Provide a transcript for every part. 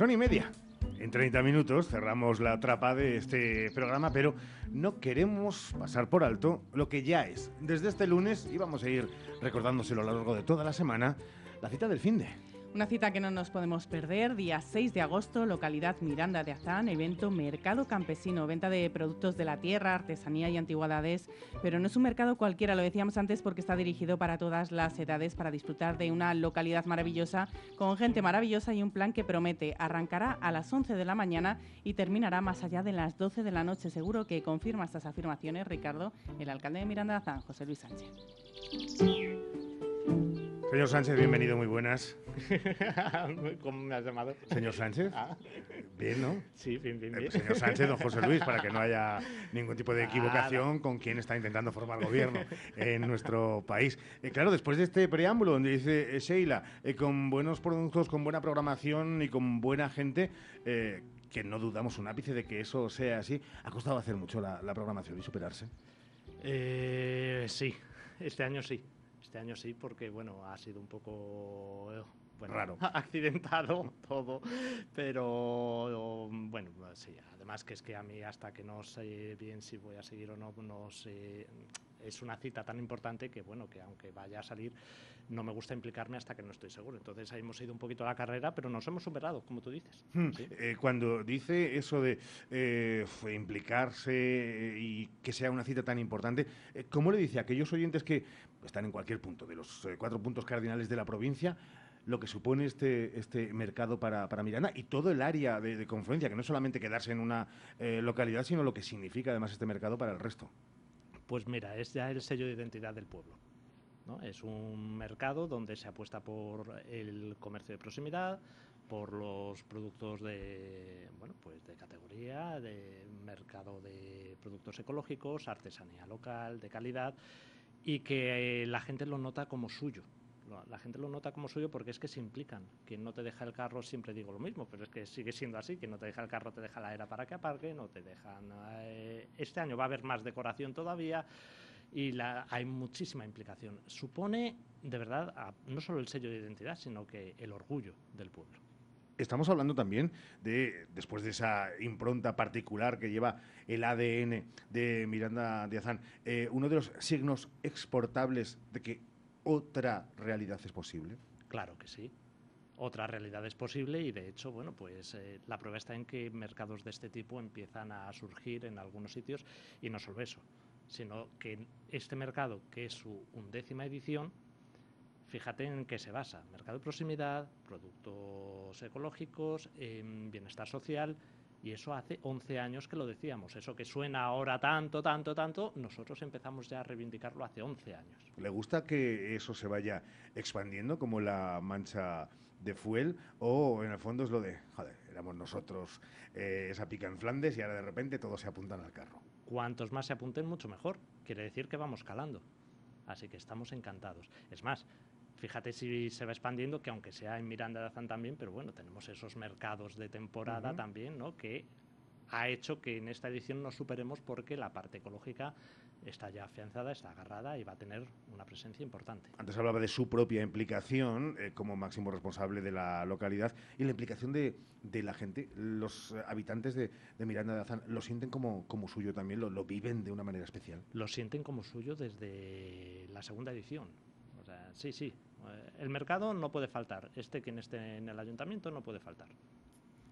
Son y media. En 30 minutos cerramos la trapa de este programa, pero no queremos pasar por alto lo que ya es. Desde este lunes, y vamos a ir recordándoselo a lo largo de toda la semana, la cita del fin de. Una cita que no nos podemos perder, día 6 de agosto, localidad Miranda de Azán, evento Mercado Campesino, venta de productos de la tierra, artesanía y antigüedades, pero no es un mercado cualquiera, lo decíamos antes, porque está dirigido para todas las edades, para disfrutar de una localidad maravillosa, con gente maravillosa y un plan que promete. Arrancará a las 11 de la mañana y terminará más allá de las 12 de la noche. Seguro que confirma estas afirmaciones, Ricardo, el alcalde de Miranda de Azán, José Luis Sánchez. Señor Sánchez, bienvenido, muy buenas. ¿Cómo me has llamado? Señor Sánchez. Ah. Bien, ¿no? Sí, bien, bien, Eh, bien. Señor Sánchez, don José Luis, para que no haya ningún tipo de equivocación con quien está intentando formar gobierno en nuestro país. Eh, claro, después de este preámbulo donde dice eh, Sheila, con buenos productos, con buena programación y con buena gente, que no dudamos un ápice de que eso sea así, ha costado hacer mucho la, la programación y superarse. Eh, sí, este año sí. Este año sí, porque bueno, ha sido un poco eh, bueno, Raro. accidentado todo, pero bueno, sí. Además que es que a mí hasta que no sé bien si voy a seguir o no, no sé. Es una cita tan importante que bueno, que aunque vaya a salir, no me gusta implicarme hasta que no estoy seguro. Entonces ahí hemos ido un poquito a la carrera, pero nos hemos superado, como tú dices. Hmm, Sí. eh, cuando dice eso de eh, implicarse eh, y que sea una cita tan importante, eh, ¿cómo le dice a aquellos oyentes que están en cualquier punto de los cuatro puntos cardinales de la provincia lo que supone este, este mercado para, para Miranda y todo el área de, de confluencia, que no es solamente quedarse en una eh, localidad, sino lo que significa además este mercado para el resto? Pues mira, es ya el sello de identidad del pueblo. ¿No? Es un mercado donde se apuesta por el comercio de proximidad, por los productos de, bueno, pues de categoría, de mercado de productos ecológicos, artesanía local, de calidad, y que eh, la gente lo nota como suyo. La gente lo nota como suyo porque es que se implican. Quien no te deja el carro, siempre digo lo mismo, pero es que sigue siendo así. Quien no te deja el carro te deja la era para que aparque, no te dejan... eh, este año va a haber más decoración todavía y la- hay muchísima implicación. Supone, de verdad, a- no solo el sello de identidad, sino que el orgullo del pueblo. Estamos hablando también de, después de esa impronta particular que lleva el ADN de Miranda de Azán, eh, uno de los signos exportables de que otra realidad es posible. Claro que sí. Otra realidad es posible y de hecho, bueno, pues eh, la prueba está en que mercados de este tipo empiezan a surgir en algunos sitios y no solo eso, sino que este mercado, que es su undécima edición, fíjate en qué se basa. Mercado de proximidad, productos ecológicos, em, bienestar social. Y eso hace 11 años que lo decíamos. Eso que suena ahora tanto, tanto, tanto, nosotros empezamos ya a reivindicarlo hace 11 años. ¿Le gusta que eso se vaya expandiendo como la mancha de fuel? ¿O en el fondo es lo de, joder, éramos nosotros eh, esa pica en Flandes y ahora de repente todos se apuntan al carro? Cuantos más se apunten, mucho mejor. Quiere decir que vamos calando. Así que estamos encantados. Es más, fíjate si se va expandiendo, que aunque sea en Miranda de Azán también, pero bueno, tenemos esos mercados de temporada también, ¿no? Que ha hecho que en esta edición nos superemos porque la parte ecológica está ya afianzada, está agarrada y va a tener una presencia importante. Antes hablaba de su propia implicación eh, como máximo responsable de la localidad y la implicación de, de la gente. Los eh, habitantes de, de Miranda de Azán lo sienten como, como suyo también, lo, lo viven de una manera especial. Lo sienten como suyo desde la segunda edición. O sea, sí, sí. eh, El mercado no puede faltar. Este quien esté en el ayuntamiento no puede faltar.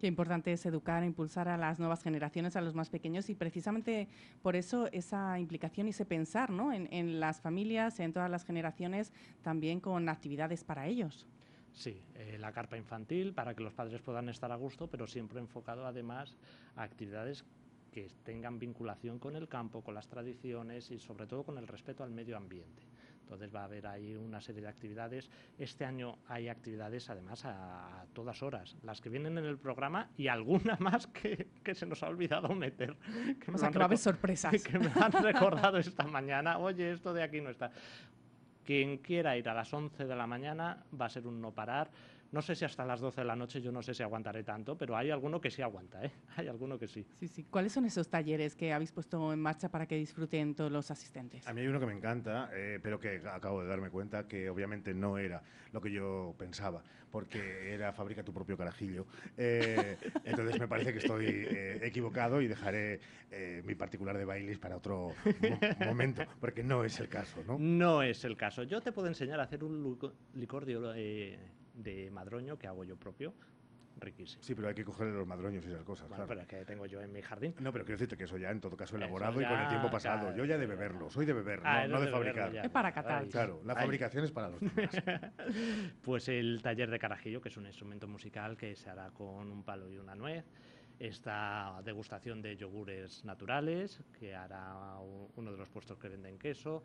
Qué importante es educar e impulsar a las nuevas generaciones, a los más pequeños y precisamente por eso esa implicación y ese pensar ¿no? en, las familias, en todas las generaciones, también con actividades para ellos. Sí, eh, la carpa infantil para que los padres puedan estar a gusto, pero siempre enfocado además a actividades que tengan vinculación con el campo, con las tradiciones y sobre todo con el respeto al medio ambiente. Entonces va a haber ahí una serie de actividades. Este año hay actividades además a, a todas horas, las que vienen en el programa y alguna más que, que se nos ha olvidado meter. Que O me sea, que va a haber reco- sorpresas. que me han recordado esta mañana, oye, esto de aquí no está. Quien quiera ir a las 11 de la mañana va a ser un no parar No sé si hasta las 12 de la noche, yo no sé si aguantaré tanto, pero hay alguno que sí aguanta, ¿eh? Hay alguno que sí. Sí, sí. ¿Cuáles son esos talleres que habéis puesto en marcha para que disfruten todos los asistentes? A mí hay uno que me encanta, eh, pero que acabo de darme cuenta que obviamente no era lo que yo pensaba, porque era fabrica tu propio carajillo. Eh, entonces me parece que estoy eh, equivocado y dejaré eh, mi particular de bailes para otro mo- momento, porque no es el caso, ¿no? No es el caso. Yo te puedo enseñar a hacer un licor de, eh, de madroño que hago yo propio, riquísimo. Sí, pero hay que cogerle los madroños y esas cosas, Bueno, claro. pero es que tengo yo en mi jardín. No, pero quiero decirte que eso ya en todo caso elaborado y con el ya, tiempo pasado. claro, Yo ya de beberlo, soy de beber, Ah, no, no de fabricar. ya. Es para catar. Claro, la ay. fabricación es para los demás. Pues el taller de carajillo, que es un instrumento musical que se hará con un palo y una nuez. Esta degustación de yogures naturales, que hará uno de los puestos que venden queso.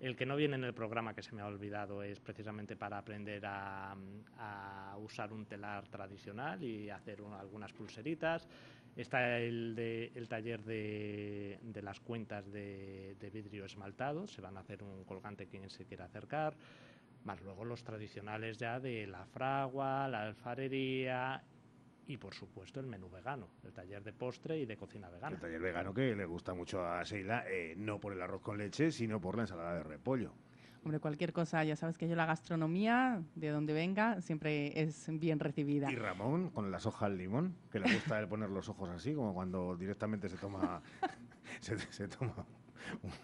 El que no viene en el programa, que se me ha olvidado, es precisamente para aprender a, usar un telar tradicional y hacer un- algunas pulseritas. Está el, taller de, de las cuentas de, de vidrio esmaltado, se van a hacer un colgante quien se quiera acercar más luego los tradicionales ya de la fragua, la alfarería y por supuesto el menú vegano, el taller de postre y de cocina vegana. El taller vegano que le gusta mucho a Sheila, eh, no por el arroz con leche, sino por la ensalada de repollo. Hombre, cualquier cosa, ya sabes que yo la gastronomía, de donde venga, siempre es bien recibida. Y Ramón, con las hojas al limón, que le gusta él poner los ojos así, como cuando directamente se toma, se, se toma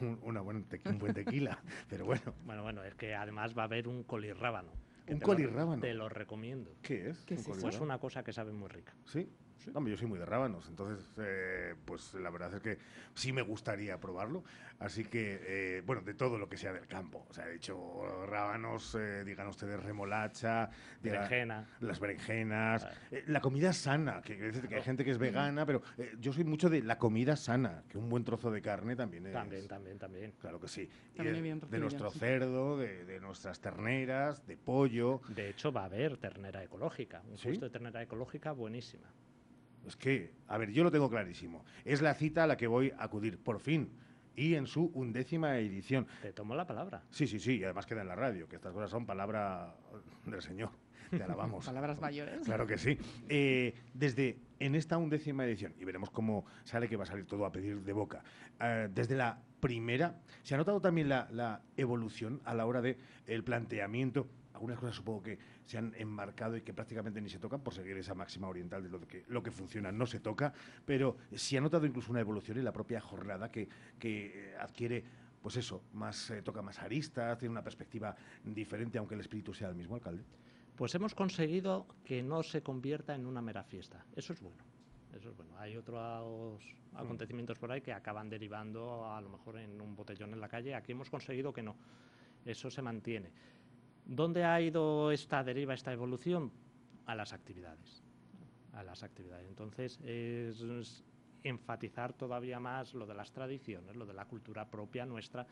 un, una buen tequi- un buen tequila. Pero bueno, Bueno, bueno, es que además va a haber un colirrábano. ¿Un te lo- colirrábano? Te lo recomiendo. ¿qué es? ¿Qué ¿Un es eso? Pues una cosa que sabe muy rica. ¿Sí? Hombre, yo soy muy de rábanos, entonces, eh, pues la verdad es que sí me gustaría probarlo. Así que, eh, bueno, de todo lo que sea del campo. O sea, he hecho rábanos, eh, digan ustedes remolacha, diga- Berenjena. las berenjenas, eh, la comida sana, que, quiere decir que hay gente que es vegana, pero eh, yo soy mucho de la comida sana, que un buen trozo de carne también es... También, también, también. Claro que sí. También de, bien de nuestro sí. cerdo, de, de nuestras terneras, de pollo. De hecho, va a haber ternera ecológica. Un ¿Sí? puesto de ternera ecológica buenísima. Es que, a ver, yo lo tengo clarísimo. Es la cita a la que voy a acudir, por fin. Y en su undécima edición. Te tomo la palabra. Sí, sí, sí, y además queda en la radio, que estas cosas son palabra del Señor. Te alabamos. Palabras mayores. Claro que sí. Eh, desde en esta undécima edición, y veremos cómo sale que va a salir todo a pedir de boca, eh, desde la primera, se ha notado también la, la evolución a la hora de el planteamiento. Algunas cosas supongo que se han enmarcado y que prácticamente ni se tocan por seguir esa máxima oriental de lo que lo que funciona no se toca, pero se ha notado incluso una evolución en la propia jornada que, que eh, adquiere pues eso, más eh, toca más aristas, tiene una perspectiva diferente, aunque el espíritu sea el mismo, alcalde. Pues hemos conseguido que no se convierta en una mera fiesta. Eso es bueno. Eso es bueno. Hay otros acontecimientos por ahí que acaban derivando a lo mejor en un botellón en la calle. Aquí hemos conseguido que no. Eso se mantiene. ¿Dónde ha ido esta deriva, esta evolución? A las actividades. A las actividades. Entonces, es, es enfatizar todavía más lo de las tradiciones, lo de la cultura propia nuestra,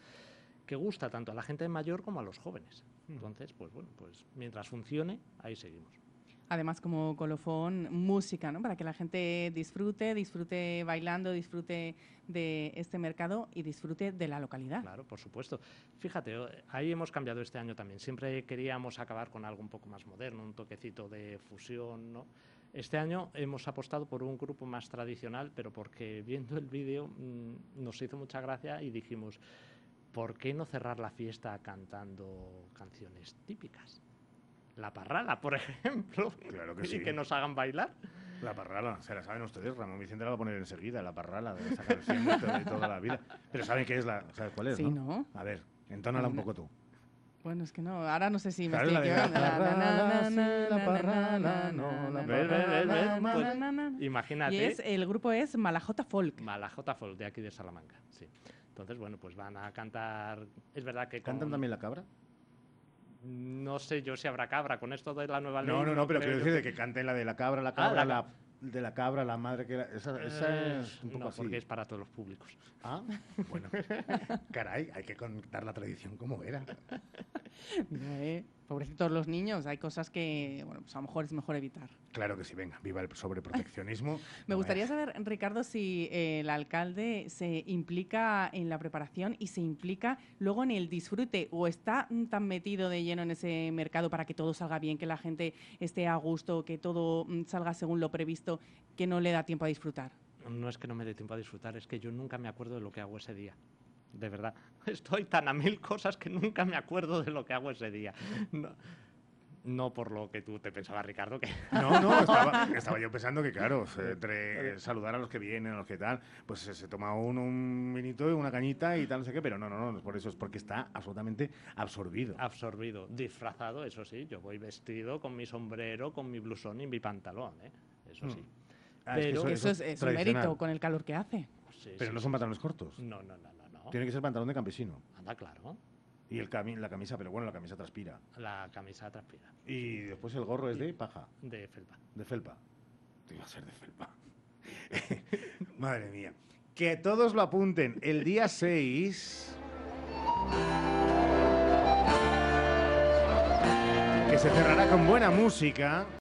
que gusta tanto a la gente mayor como a los jóvenes. Entonces, pues bueno, pues mientras funcione, ahí seguimos. Además, como colofón, música, ¿no? Para que la gente disfrute, disfrute bailando, disfrute de este mercado y disfrute de la localidad. Claro, por supuesto. Fíjate, eh, ahí hemos cambiado este año también. Siempre queríamos acabar con algo un poco más moderno, un toquecito de fusión. Este año hemos apostado por un grupo más tradicional, pero porque viendo el vídeo mm, nos hizo mucha gracia y dijimos, ¿por qué no cerrar la fiesta cantando canciones típicas? La parrala, por ejemplo, Claro que y sí. que nos hagan bailar. La parrala, se la saben ustedes, Ramón Vicente la va a poner enseguida, la parrala de esa canción de, to- de toda la vida. Pero saben qué es la, ¿sabes cuál es, Sí, no? ¿no? A ver, entónala un poco tú. Bueno, es que no, ahora no sé si me estoy equivocando. la parrala, no, la pues, Y Imagínate. es, el grupo es Malajota Folk. Malajota Folk, de aquí de Salamanca, sí. Entonces, bueno, pues van a cantar. Es verdad que. ¿Cantan con- también la cabra? No sé yo si habrá cabra con esto de la nueva ley. No, no, no, pero creo quiero decir de que canten la de la cabra, la cabra, Ah, la la, de la cabra, la madre que... la- esa, esa Eh, es un poco no, así. porque es para todos los públicos. Ah, bueno. Caray, hay que contar la tradición como era. Mira, eh, pobrecitos los niños, hay cosas que, bueno, pues a lo mejor es mejor evitar. Claro que sí, venga, viva el sobreproteccionismo. Me gustaría saber, Ricardo, si eh, el alcalde se implica en la preparación y se implica luego en el disfrute o está mm, tan metido de lleno en ese mercado para que todo salga bien, que la gente esté a gusto, que todo mm, salga según lo previsto, que no le da tiempo a disfrutar. No es que no me dé tiempo a disfrutar, es que yo nunca me acuerdo de lo que hago ese día de verdad. Estoy tan a mil cosas que nunca me acuerdo de lo que hago ese día. No, por lo que tú te pensabas, Ricardo, que... No, no, estaba, yo pensando que, claro, entre saludar a los que vienen, a los que tal, pues se, toma uno un vinito y una cañita y tal, no sé qué, pero no, no, no, por eso es porque está absolutamente absorbido. Absorbido, disfrazado, eso sí, yo voy vestido con mi sombrero, con mi blusón y mi pantalón, ¿eh? eso sí. Mm. Ah, pero eso, es, un mérito con el calor que hace. pero no son pantalones cortos. No, no, no. Tiene que ser pantalón de campesino. Anda, claro. Y el la camisa, pero bueno, la camisa transpira. La camisa transpira. Y después el gorro es de paja. De felpa. De felpa. Tiene que ser de felpa. Madre mía. Que todos lo apunten. El día 6... Que se cerrará con buena música.